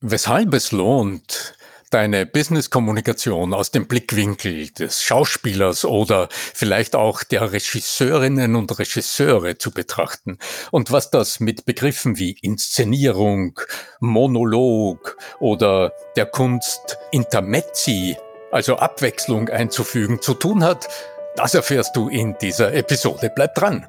Weshalb es lohnt, deine Business-Kommunikation aus dem Blickwinkel des Schauspielers oder vielleicht auch der Regisseurinnen und Regisseure zu betrachten und was das mit Begriffen wie Inszenierung, Monolog oder der Kunst Intermezzi, also Abwechslung einzufügen, zu tun hat, das erfährst du in dieser Episode. Bleib dran!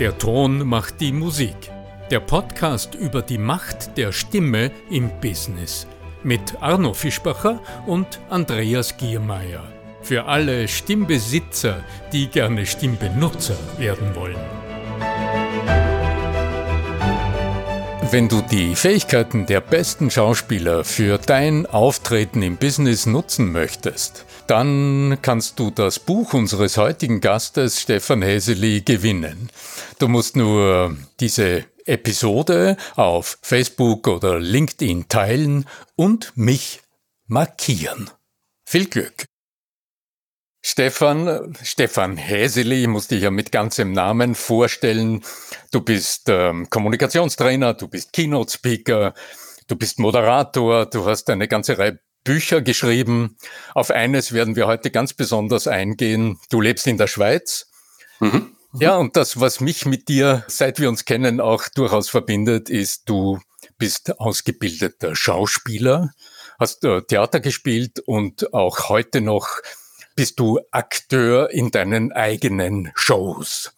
Der Ton macht die Musik. Der Podcast über die Macht der Stimme im Business mit Arno Fischbacher und Andreas Giermeier. Für alle Stimmbesitzer, die gerne Stimmbenutzer werden wollen. Wenn du die Fähigkeiten der besten Schauspieler für dein Auftreten im Business nutzen möchtest, dann kannst du das Buch unseres heutigen Gastes Stefan Häseli gewinnen. Du musst nur diese Episode auf Facebook oder LinkedIn teilen und mich markieren. Viel Glück! Stefan, Stefan Häseli, ich muss dich ja mit ganzem Namen vorstellen. Du bist ähm, Kommunikationstrainer, du bist Keynote-Speaker, du bist Moderator, du hast eine ganze Reihe Bücher geschrieben. Auf eines werden wir heute ganz besonders eingehen. Du lebst in der Schweiz. Mhm. Ja, und das, was mich mit dir, seit wir uns kennen, auch durchaus verbindet, ist, du bist ausgebildeter Schauspieler, hast äh, Theater gespielt und auch heute noch bist du Akteur in deinen eigenen Shows.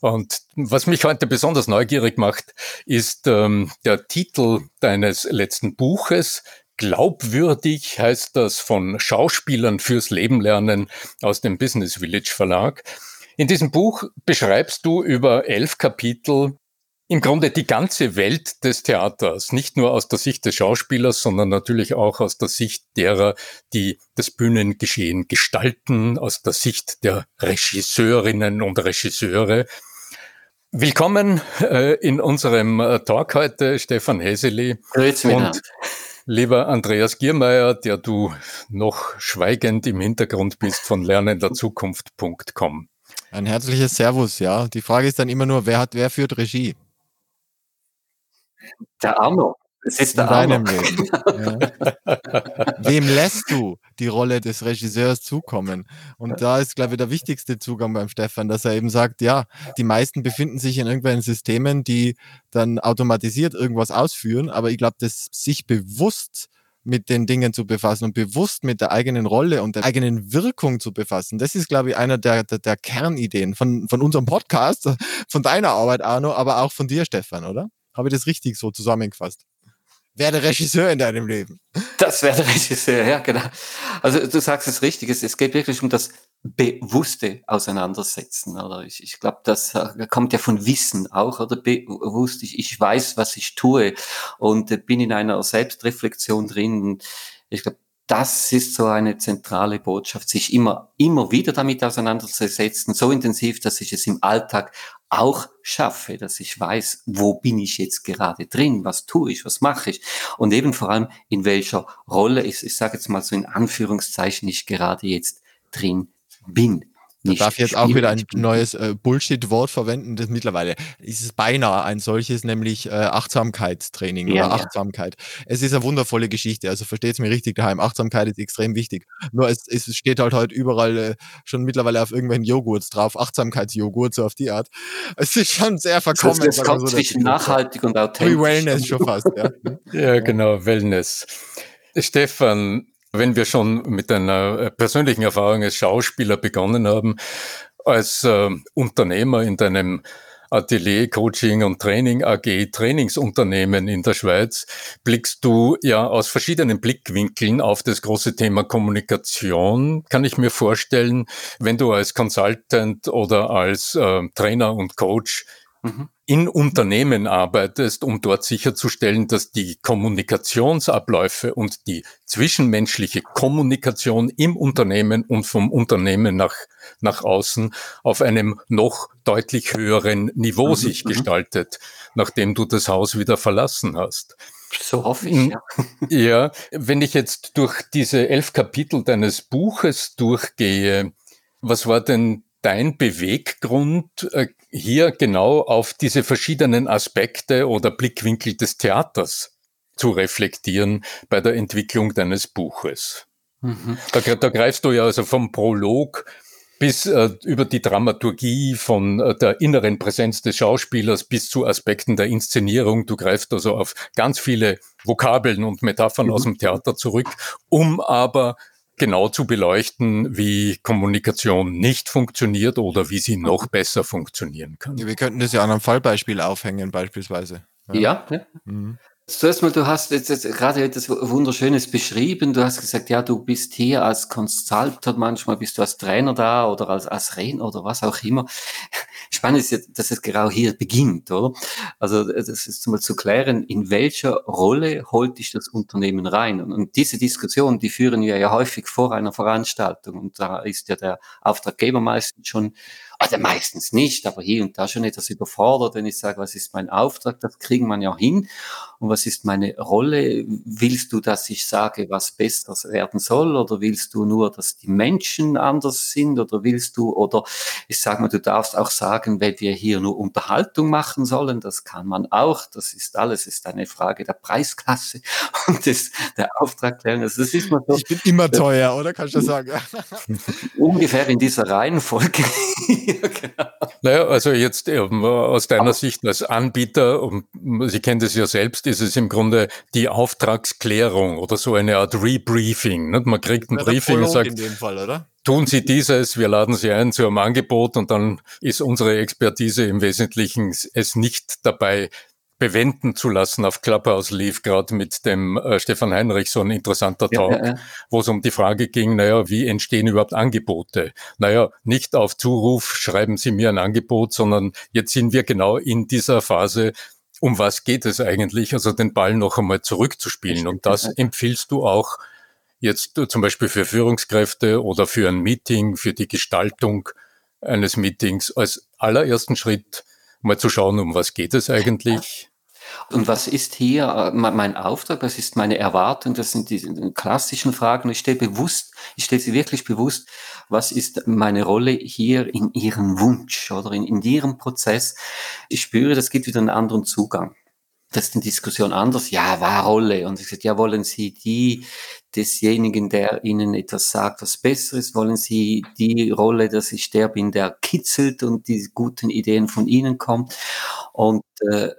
Und was mich heute besonders neugierig macht, ist ähm, der Titel deines letzten Buches. Glaubwürdig heißt das von Schauspielern fürs Leben lernen aus dem Business Village Verlag. In diesem Buch beschreibst du über elf Kapitel im Grunde die ganze Welt des Theaters, nicht nur aus der Sicht des Schauspielers, sondern natürlich auch aus der Sicht derer, die das Bühnengeschehen gestalten, aus der Sicht der Regisseurinnen und Regisseure. Willkommen äh, in unserem äh, Talk heute, Stefan Häseli. Grüezi und lieber Andreas Giermeier, der du noch schweigend im Hintergrund bist von lernenderzukunft.com. Ein herzliches Servus, ja. Die Frage ist dann immer nur, wer hat, wer führt Regie? Der Arno. Es ist der In deinem Leben. Ja. Wem lässt du die Rolle des Regisseurs zukommen? Und da ist, glaube ich, der wichtigste Zugang beim Stefan, dass er eben sagt, ja, die meisten befinden sich in irgendwelchen Systemen, die dann automatisiert irgendwas ausführen, aber ich glaube, dass sich bewusst mit den Dingen zu befassen und bewusst mit der eigenen Rolle und der eigenen Wirkung zu befassen. Das ist, glaube ich, einer der, der, der Kernideen von, von unserem Podcast, von deiner Arbeit, Arno, aber auch von dir, Stefan, oder? Habe ich das richtig so zusammengefasst? Werde Regisseur in deinem Leben. Das wäre der Regisseur, ja, genau. Also du sagst es richtig, es, es geht wirklich um das bewusste Auseinandersetzen. Oder ich, ich glaube, das äh, kommt ja von Wissen auch, oder bewusst. Ich, ich weiß, was ich tue und äh, bin in einer Selbstreflexion drin. Ich glaube, das ist so eine zentrale Botschaft, sich immer, immer wieder damit auseinanderzusetzen, so intensiv, dass ich es im Alltag auch schaffe, dass ich weiß, wo bin ich jetzt gerade drin, was tue ich, was mache ich und eben vor allem in welcher Rolle ich, ich sage jetzt mal so in Anführungszeichen, ich gerade jetzt drin bin. Da darf ich jetzt auch wieder ein neues äh, Bullshit-Wort verwenden. Das mittlerweile ist es beinahe ein solches, nämlich äh, Achtsamkeitstraining ja, oder Achtsamkeit. Ja. Es ist eine wundervolle Geschichte, also versteht es mir richtig daheim. Achtsamkeit ist extrem wichtig. Nur es, es steht halt heute überall äh, schon mittlerweile auf irgendwelchen Joghurts drauf, Achtsamkeitsjoghurt, so auf die Art. Es ist schon sehr verkommen. Das, das kommt so zwischen nachhaltig und authentisch. Wellness schon fast, ja. ja, genau, Wellness. Stefan, wenn wir schon mit einer äh, persönlichen Erfahrung als Schauspieler begonnen haben, als äh, Unternehmer in deinem Atelier, Coaching und Training AG, Trainingsunternehmen in der Schweiz, blickst du ja aus verschiedenen Blickwinkeln auf das große Thema Kommunikation. Kann ich mir vorstellen, wenn du als Consultant oder als äh, Trainer und Coach mhm in Unternehmen arbeitest, um dort sicherzustellen, dass die Kommunikationsabläufe und die zwischenmenschliche Kommunikation im Unternehmen und vom Unternehmen nach, nach außen auf einem noch deutlich höheren Niveau mhm. sich mhm. gestaltet, nachdem du das Haus wieder verlassen hast. So hoffe ich, ja. Ja, wenn ich jetzt durch diese elf Kapitel deines Buches durchgehe, was war denn dein Beweggrund, äh, hier genau auf diese verschiedenen Aspekte oder Blickwinkel des Theaters zu reflektieren bei der Entwicklung deines Buches. Mhm. Da, da greifst du ja also vom Prolog bis äh, über die Dramaturgie von äh, der inneren Präsenz des Schauspielers bis zu Aspekten der Inszenierung. Du greifst also auf ganz viele Vokabeln und Metaphern mhm. aus dem Theater zurück, um aber genau zu beleuchten, wie Kommunikation nicht funktioniert oder wie sie noch besser funktionieren kann. Wir könnten das ja an einem Fallbeispiel aufhängen, beispielsweise. Ja, ja. Mhm. Zuerst mal, du hast jetzt, jetzt gerade etwas Wunderschönes beschrieben. Du hast gesagt, ja, du bist hier als Consultant, manchmal bist du als Trainer da oder als, als Redner oder was auch immer. Spannend ist ja, dass es genau hier beginnt, oder? Also, das ist mal zu klären, in welcher Rolle holt dich das Unternehmen rein? Und, und diese Diskussion, die führen wir ja häufig vor einer Veranstaltung. Und da ist ja der Auftraggeber meistens schon also meistens nicht, aber hier und da schon etwas überfordert, wenn ich sage, was ist mein Auftrag, das kriegen man ja hin. Und was ist meine Rolle? Willst du, dass ich sage, was besser werden soll? Oder willst du nur, dass die Menschen anders sind? Oder willst du, oder ich sage mal, du darfst auch sagen, wenn wir hier nur Unterhaltung machen sollen, das kann man auch. Das ist alles, ist eine Frage der Preisklasse und des, der Auftragklärung. Also das ist mal so. Ich bin immer teuer, oder? Kannst du sagen? Ungefähr in dieser Reihenfolge. genau. Naja, also jetzt ähm, aus deiner Sicht als Anbieter, um, Sie kennen das ja selbst, ist es im Grunde die Auftragsklärung oder so eine Art Rebriefing. Nicht? Man kriegt ein ja, Briefing und sagt, Fall, tun Sie dieses, wir laden Sie ein zu einem Angebot und dann ist unsere Expertise im Wesentlichen es nicht dabei, bewenden zu lassen auf Clubhouse lief gerade mit dem äh, Stefan Heinrich so ein interessanter Talk, ja, ja, ja. wo es um die Frage ging, naja, wie entstehen überhaupt Angebote? Naja, nicht auf Zuruf schreiben Sie mir ein Angebot, sondern jetzt sind wir genau in dieser Phase, um was geht es eigentlich? Also den Ball noch einmal zurückzuspielen. Und das empfiehlst du auch jetzt zum Beispiel für Führungskräfte oder für ein Meeting, für die Gestaltung eines Meetings als allerersten Schritt mal zu schauen, um was geht es eigentlich? Und was ist hier äh, mein Auftrag? Was ist meine Erwartung? Das sind die klassischen Fragen. Ich stelle bewusst, ich stelle sie wirklich bewusst. Was ist meine Rolle hier in Ihrem Wunsch oder in, in Ihrem Prozess? Ich spüre, das gibt wieder einen anderen Zugang. Das ist eine Diskussion anders. Ja, war Rolle. Und ich sage, ja, wollen Sie die desjenigen, der Ihnen etwas sagt, was Besseres? Wollen Sie die Rolle, dass ich der bin, der kitzelt und die guten Ideen von Ihnen kommen? Und äh,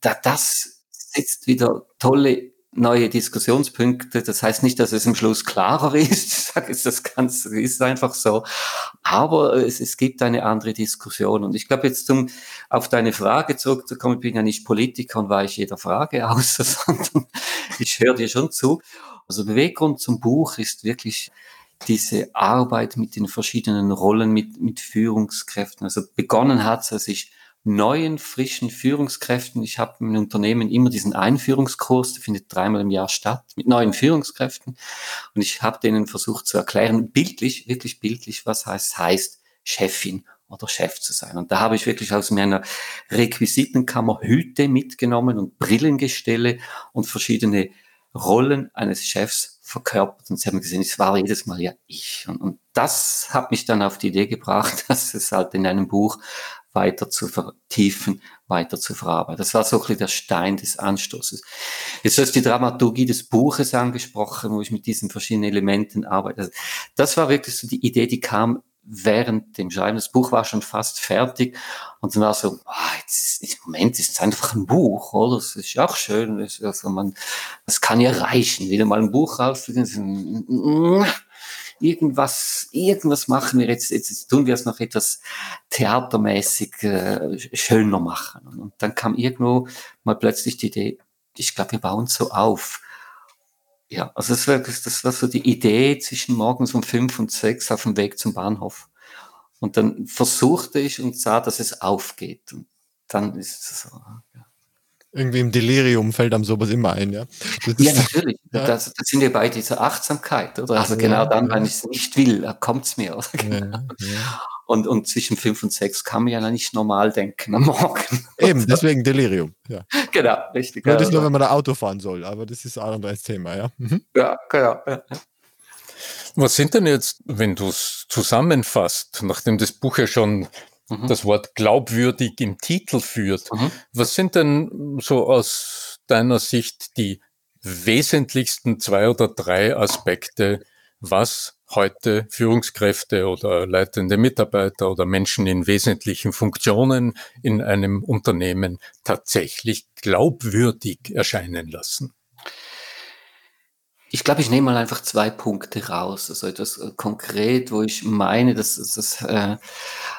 da, das setzt wieder tolle neue Diskussionspunkte. Das heißt nicht, dass es im Schluss klarer ist. Ich sage jetzt, das Ganze ist einfach so. Aber es, es gibt eine andere Diskussion. Und ich glaube, jetzt zum, auf deine Frage zurückzukommen, ich bin ja nicht Politiker und weiche jeder Frage aus, sondern ich höre dir schon zu. Also Beweggrund zum Buch ist wirklich diese Arbeit mit den verschiedenen Rollen, mit, mit Führungskräften. Also begonnen hat es, als ich neuen, frischen Führungskräften. Ich habe im Unternehmen immer diesen Einführungskurs, der findet dreimal im Jahr statt, mit neuen Führungskräften. Und ich habe denen versucht zu erklären, bildlich, wirklich bildlich, was heißt, heißt Chefin oder Chef zu sein. Und da habe ich wirklich aus meiner Requisitenkammer Hüte mitgenommen und Brillengestelle und verschiedene Rollen eines Chefs verkörpert. Und sie haben gesehen, es war jedes Mal ja ich. Und, und das hat mich dann auf die Idee gebracht, dass es halt in einem Buch weiter zu vertiefen, weiter zu verarbeiten. Das war so ein bisschen der Stein des Anstoßes. Jetzt hast du die Dramaturgie des Buches angesprochen, wo ich mit diesen verschiedenen Elementen arbeite. Also das war wirklich so die Idee, die kam während dem Schreiben. Das Buch war schon fast fertig und dann war so, ah, jetzt, im Moment ist es einfach ein Buch, oder? Das ist auch schön. Das, also man, das kann ja reichen. Wieder mal ein Buch rauszugehen, irgendwas, irgendwas machen wir jetzt, jetzt, tun wir es noch etwas theatermäßig äh, schöner machen. Und dann kam irgendwo mal plötzlich die Idee, ich glaube, wir bauen so auf. Ja, also das war, das war so die Idee zwischen morgens um fünf und sechs auf dem Weg zum Bahnhof. Und dann versuchte ich und sah, dass es aufgeht. Und dann ist es so. Ja. Irgendwie im Delirium fällt einem sowas immer ein, ja. ja, natürlich. Ja. Das, das sind wir bei dieser Achtsamkeit, oder? Also ja, genau dann, ja. wenn ich es nicht will, kommt es mir. Oder? Genau. Und, und zwischen fünf und sechs kann man ja nicht normal denken am Morgen. Eben, deswegen Delirium. Ja. Genau, richtig. Ja, das ist nur, wenn man da Auto fahren soll, aber das ist auch ein anderes Thema, ja. Mhm. Ja, genau. Ja. Was sind denn jetzt, wenn du es zusammenfasst, nachdem das Buch ja schon mhm. das Wort glaubwürdig im Titel führt. Mhm. Was sind denn so aus deiner Sicht die wesentlichsten zwei oder drei Aspekte, was heute Führungskräfte oder leitende Mitarbeiter oder Menschen in wesentlichen Funktionen in einem Unternehmen tatsächlich glaubwürdig erscheinen lassen? Ich glaube, ich nehme mal einfach zwei Punkte raus. Also etwas äh, konkret, wo ich meine, dass das, äh,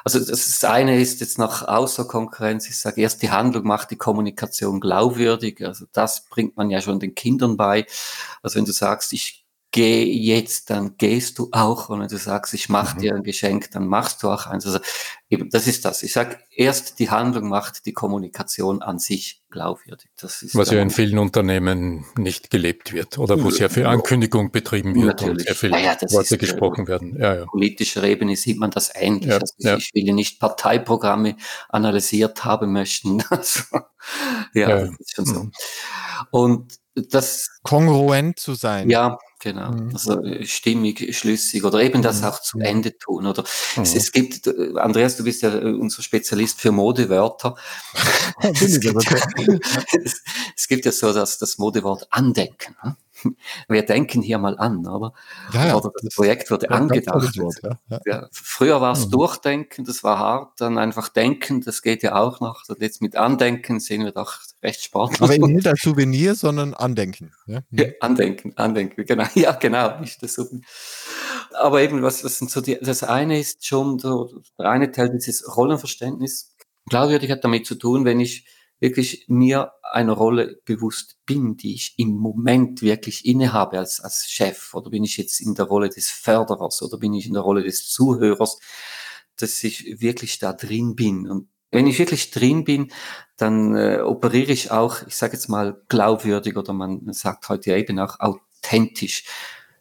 also das eine ist jetzt noch außer Konkurrenz. Ich sage erst, die Handlung macht die Kommunikation glaubwürdig. Also das bringt man ja schon den Kindern bei. Also wenn du sagst, ich geh jetzt, dann gehst du auch. Und wenn du sagst, ich mache mhm. dir ein Geschenk, dann machst du auch eins. Also eben, das ist das. Ich sage, erst die Handlung macht die Kommunikation an sich glaubwürdig. Das ist Was ja in vielen Unternehmen nicht gelebt wird oder wo sehr viel Ankündigung betrieben wird Natürlich. und sehr viele ja, Worte ist, gesprochen werden. Ja, ja. Politischer Ebene sieht man das ähnlich. Also ja. Ich will nicht Parteiprogramme analysiert haben möchten. Also, ja, ja, das ist schon so. Mhm. Und das kongruent zu sein. Ja, Genau, mhm. also stimmig, schlüssig oder eben das mhm. auch zu Ende tun. Oder mhm. es, es, gibt, äh, Andreas, du bist ja äh, unser Spezialist für Modewörter. es, gibt, es, es, gibt ja so das, das Modewort Andenken. Ne? wir denken hier mal an, oder? Ja, ja. Oder das Projekt wurde ja, angedacht. Wort, ja. früher war es mhm. Durchdenken, das war hart, dann einfach Denken, das geht ja auch noch. Und jetzt mit Andenken sehen wir doch recht sportlich. Aber eben nicht als Souvenir, sondern Andenken. Mhm. andenken, Andenken, genau. Ja, genau, nicht das Souvenir. Aber eben, was, was sind so die, das eine ist schon, so, der eine Teil dieses Rollenverständnis, glaubwürdig hat damit zu tun, wenn ich wirklich mir einer Rolle bewusst bin, die ich im Moment wirklich innehabe als, als Chef, oder bin ich jetzt in der Rolle des Förderers oder bin ich in der Rolle des Zuhörers, dass ich wirklich da drin bin. Und wenn ich wirklich drin bin, dann äh, operiere ich auch, ich sage jetzt mal, glaubwürdig oder man sagt heute eben auch authentisch.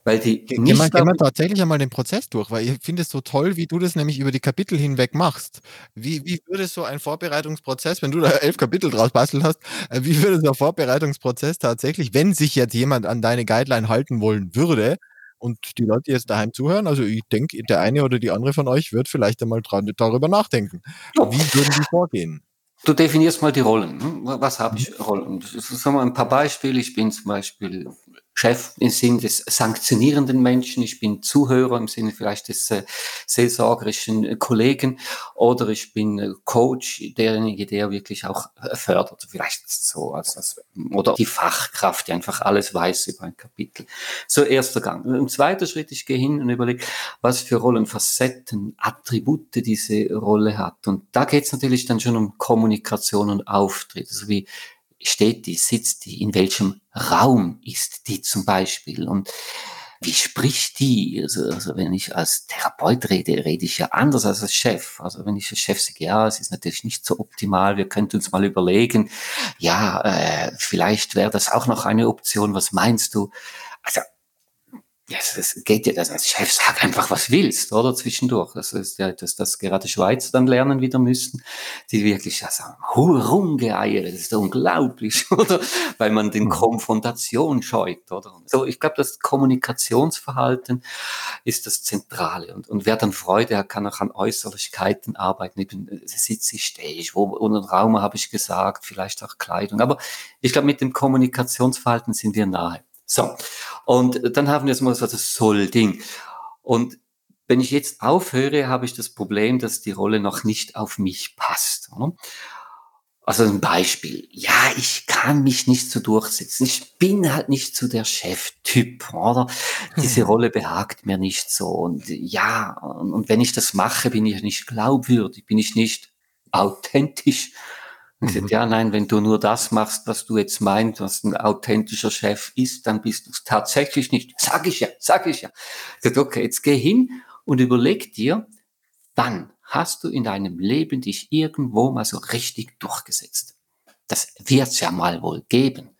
Weil die Ge geh, mal, geh mal tatsächlich einmal den Prozess durch, weil ich finde es so toll, wie du das nämlich über die Kapitel hinweg machst. Wie, wie würde so ein Vorbereitungsprozess, wenn du da elf Kapitel draus bastelt hast, äh, wie würde so ein Vorbereitungsprozess tatsächlich, wenn sich jetzt jemand an deine Guideline halten wollen würde, und die Leute jetzt daheim zuhören, also ich denke, der eine oder die andere von euch wird vielleicht einmal dran, darüber nachdenken. Wie würden die vorgehen? Du definierst mal die Rollen. Hm? Was habe ich. Rollen? Sagen wir ein paar Beispiele. Ich bin zum Beispiel Chef im Sinne des sanktionierenden Menschen, ich bin Zuhörer im Sinne vielleicht des äh, seelsorgerischen äh, Kollegen oder ich bin äh, Coach, derjenige, der wirklich auch äh, fördert, vielleicht so als, als oder die Fachkraft, die einfach alles weiß über ein Kapitel. So erster Gang. Im zweiten Schritt, ich gehe hin und überlege, was für Rollenfacetten, Attribute diese Rolle hat. Und da geht es natürlich dann schon um Kommunikation und Auftritt, also wie steht die, sitzt die, in welchem Raum ist die zum Beispiel und wie spricht die? Also, also wenn ich als Therapeut rede, rede ich ja anders als als Chef. Also wenn ich als Chef sage, ja, es ist natürlich nicht so optimal, wir könnten uns mal überlegen, ja, äh, vielleicht wäre das auch noch eine Option, was meinst du? Also ja, es geht ja, das als Chef sag einfach, was willst, oder zwischendurch. Das ist ja, dass das gerade Schweiz dann lernen wieder müssen, die wirklich also, rumgeeiert, das ist unglaublich, oder? Weil man den mhm. Konfrontation scheut, oder? So, ich glaube, das Kommunikationsverhalten ist das Zentrale. Und, und wer dann Freude hat, kann auch an Äußerlichkeiten arbeiten. Eben, äh, sitze ich, stehe ich, wo, und Raum habe ich gesagt, vielleicht auch Kleidung. Aber ich glaube, mit dem Kommunikationsverhalten sind wir nahe. So, und dann haben wir jetzt mal so das Soll-Ding. Und wenn ich jetzt aufhöre, habe ich das Problem, dass die Rolle noch nicht auf mich passt. Oder? Also ein Beispiel. Ja, ich kann mich nicht so durchsetzen. Ich bin halt nicht so der Cheftyp, oder? Diese Rolle behagt mir nicht so. Und ja, und wenn ich das mache, bin ich nicht glaubwürdig, bin ich nicht authentisch. Mhm. sagte, ja, nein, wenn du nur das machst, was du jetzt meinst, was ein authentischer Chef ist, dann bist du es tatsächlich nicht. Sag ich ja, sag ich ja. Ich okay, jetzt geh hin und überleg dir, wann hast du in deinem Leben dich irgendwo mal so richtig durchgesetzt? Das wird's ja mal wohl geben.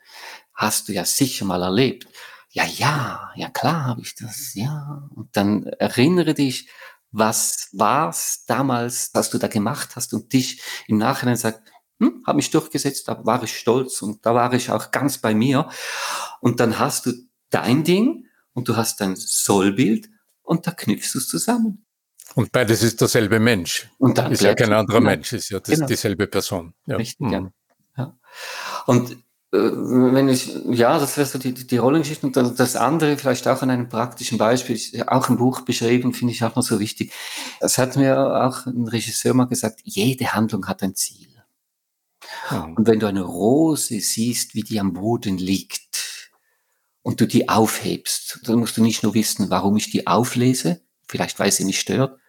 Hast du ja sicher mal erlebt. Ja, ja, ja klar habe ich das, ja. Und dann erinnere dich, was war's damals, was du da gemacht hast und dich im Nachhinein sagt, hm, habe mich durchgesetzt, da war ich stolz und da war ich auch ganz bei mir. Und dann hast du dein Ding und du hast dein Sollbild und da knüpfst du es zusammen. Und beides ist derselbe Mensch. Und dann ist ja kein anderer genau. Mensch, ist ja das, genau. dieselbe Person. Ja. Richtig, mhm. ja. Und äh, wenn ich, ja, das wäre so die, die Rollengeschichte und das andere vielleicht auch an einem praktischen Beispiel, auch im Buch beschrieben, finde ich auch noch so wichtig. Es hat mir auch ein Regisseur mal gesagt, jede Handlung hat ein Ziel. Mhm. Und wenn du eine Rose siehst, wie die am Boden liegt und du die aufhebst, dann musst du nicht nur wissen, warum ich die auflese, vielleicht weil sie mich stört,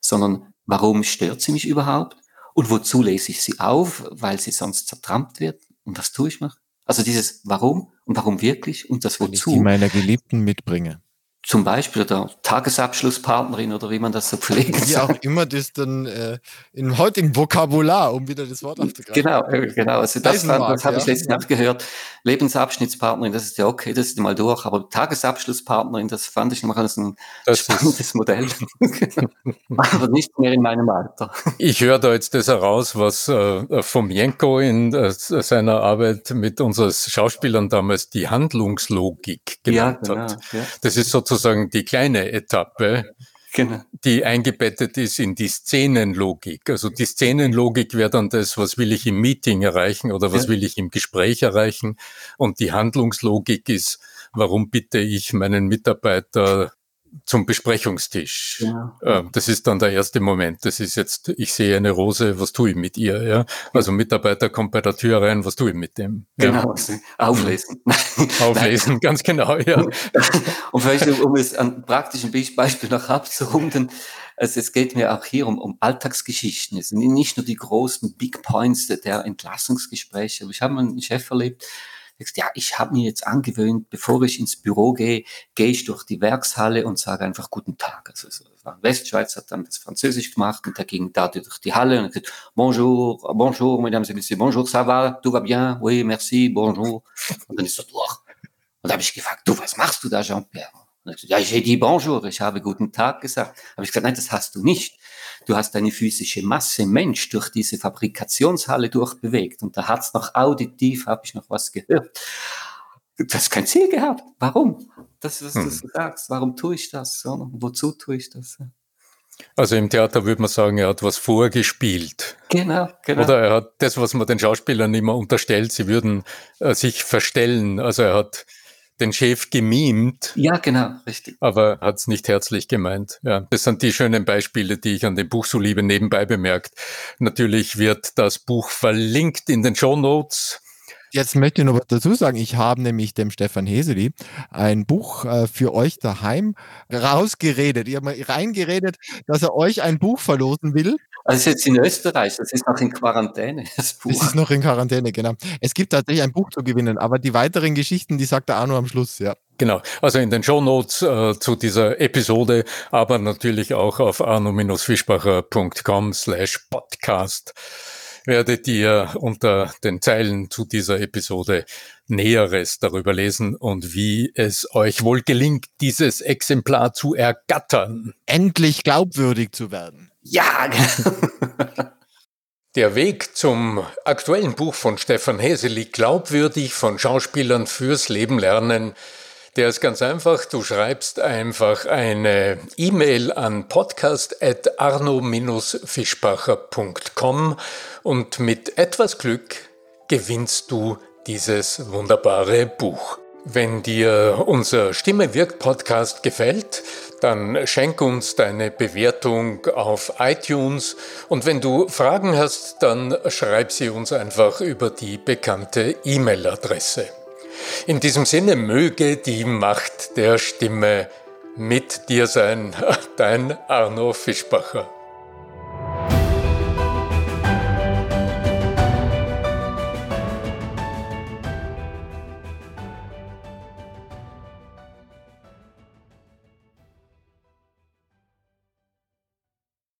sondern warum stört sie mich überhaupt und wozu lese ich sie auf, weil sie sonst zertrampt wird und was tue ich noch? Also dieses Warum und warum wirklich und das Wozu. Wenn ich die meiner Geliebten mitbringe zum Beispiel der Tagesabschlusspartnerin oder wie man das so pflegt. Wie auch immer das dann äh, im heutigen Vokabular, um wieder das Wort aufzugreifen. Genau, äh, genau. Also das, das habe ja. ich letztens ja. gehört. Lebensabschnittspartnerin, das ist ja okay, das ist mal durch. Aber Tagesabschlusspartnerin, das fand ich noch als ein das spannendes Modell. aber nicht mehr in meinem Alter. Ich höre da jetzt das heraus, was äh, Fomienko in äh, seiner Arbeit mit unseren Schauspielern damals die Handlungslogik genannt ja, genau, hat. Ja. Das ist sozusagen sozusagen die kleine Etappe, genau. die eingebettet ist in die Szenenlogik. Also die Szenenlogik wäre dann das, was will ich im Meeting erreichen oder was ja. will ich im Gespräch erreichen. Und die Handlungslogik ist, warum bitte ich meinen Mitarbeiter zum Besprechungstisch. Ja. Ähm, das ist dann der erste Moment. Das ist jetzt, ich sehe eine Rose, was tue ich mit ihr? Ja? Also Mitarbeiter kommt bei der Tür rein, was tue ich mit dem? Genau, ja. auflesen. auflesen, ganz genau, ja. Und vielleicht, um es an praktischen Beispiel noch abzurunden, also es geht mir auch hier um, um Alltagsgeschichten. Es sind nicht nur die großen Big Points der Entlassungsgespräche. Ich habe einen Chef erlebt, sagst, ja, ich habe mir jetzt angewöhnt, bevor ich ins Büro gehe, gehe ich durch die Werkshalle und sage einfach guten Tag. Also so, Westschweiz hat dann das Französisch gemacht und da ging da durch die Halle und gesagt, bonjour, bonjour, mesdames et messieurs, bonjour, ça va, tout va bien, oui, merci, bonjour. Und dann ist er durch. Und da habe ich gefragt, du, was machst du da, Jean-Pierre? Ja, ich hätte die Bonjour, ich habe guten Tag gesagt. Habe ich gesagt, nein, das hast du nicht. Du hast eine physische Masse Mensch durch diese Fabrikationshalle durchbewegt und da hat's noch auditiv, habe ich noch was gehört. Du hast kein Ziel gehabt. Warum? Das, was hm. du sagst. Warum tue ich das? Wozu tue ich das? Also im Theater würde man sagen, er hat was vorgespielt. Genau, genau. Oder er hat das, was man den Schauspielern immer unterstellt, sie würden äh, sich verstellen. Also er hat den Chef gemimt. Ja, genau, richtig. Aber hat es nicht herzlich gemeint. Ja, das sind die schönen Beispiele, die ich an dem Buch so liebe, nebenbei bemerkt. Natürlich wird das Buch verlinkt in den Show Notes. Jetzt möchte ich noch was dazu sagen. Ich habe nämlich dem Stefan Heseli ein Buch äh, für euch daheim rausgeredet. Ich habe mal reingeredet, dass er euch ein Buch verlosen will. Also ist jetzt in Österreich, das ist noch in Quarantäne, das Buch. Das ist noch in Quarantäne, genau. Es gibt tatsächlich ein Buch zu gewinnen, aber die weiteren Geschichten, die sagt der Arno am Schluss, ja. Genau, also in den Shownotes äh, zu dieser Episode, aber natürlich auch auf arno-fischbacher.com slash podcast werdet ihr unter den Zeilen zu dieser Episode Näheres darüber lesen und wie es euch wohl gelingt, dieses Exemplar zu ergattern. Endlich glaubwürdig zu werden. Ja. Der Weg zum aktuellen Buch von Stefan Heseli, Glaubwürdig von Schauspielern fürs Leben lernen, der ist ganz einfach. Du schreibst einfach eine E-Mail an podcast.arno-fischbacher.com und mit etwas Glück gewinnst du dieses wunderbare Buch. Wenn dir unser Stimme wirkt Podcast gefällt, dann schenk uns deine Bewertung auf iTunes und wenn du Fragen hast, dann schreib sie uns einfach über die bekannte E-Mail-Adresse. In diesem Sinne möge die Macht der Stimme mit dir sein, dein Arno Fischbacher.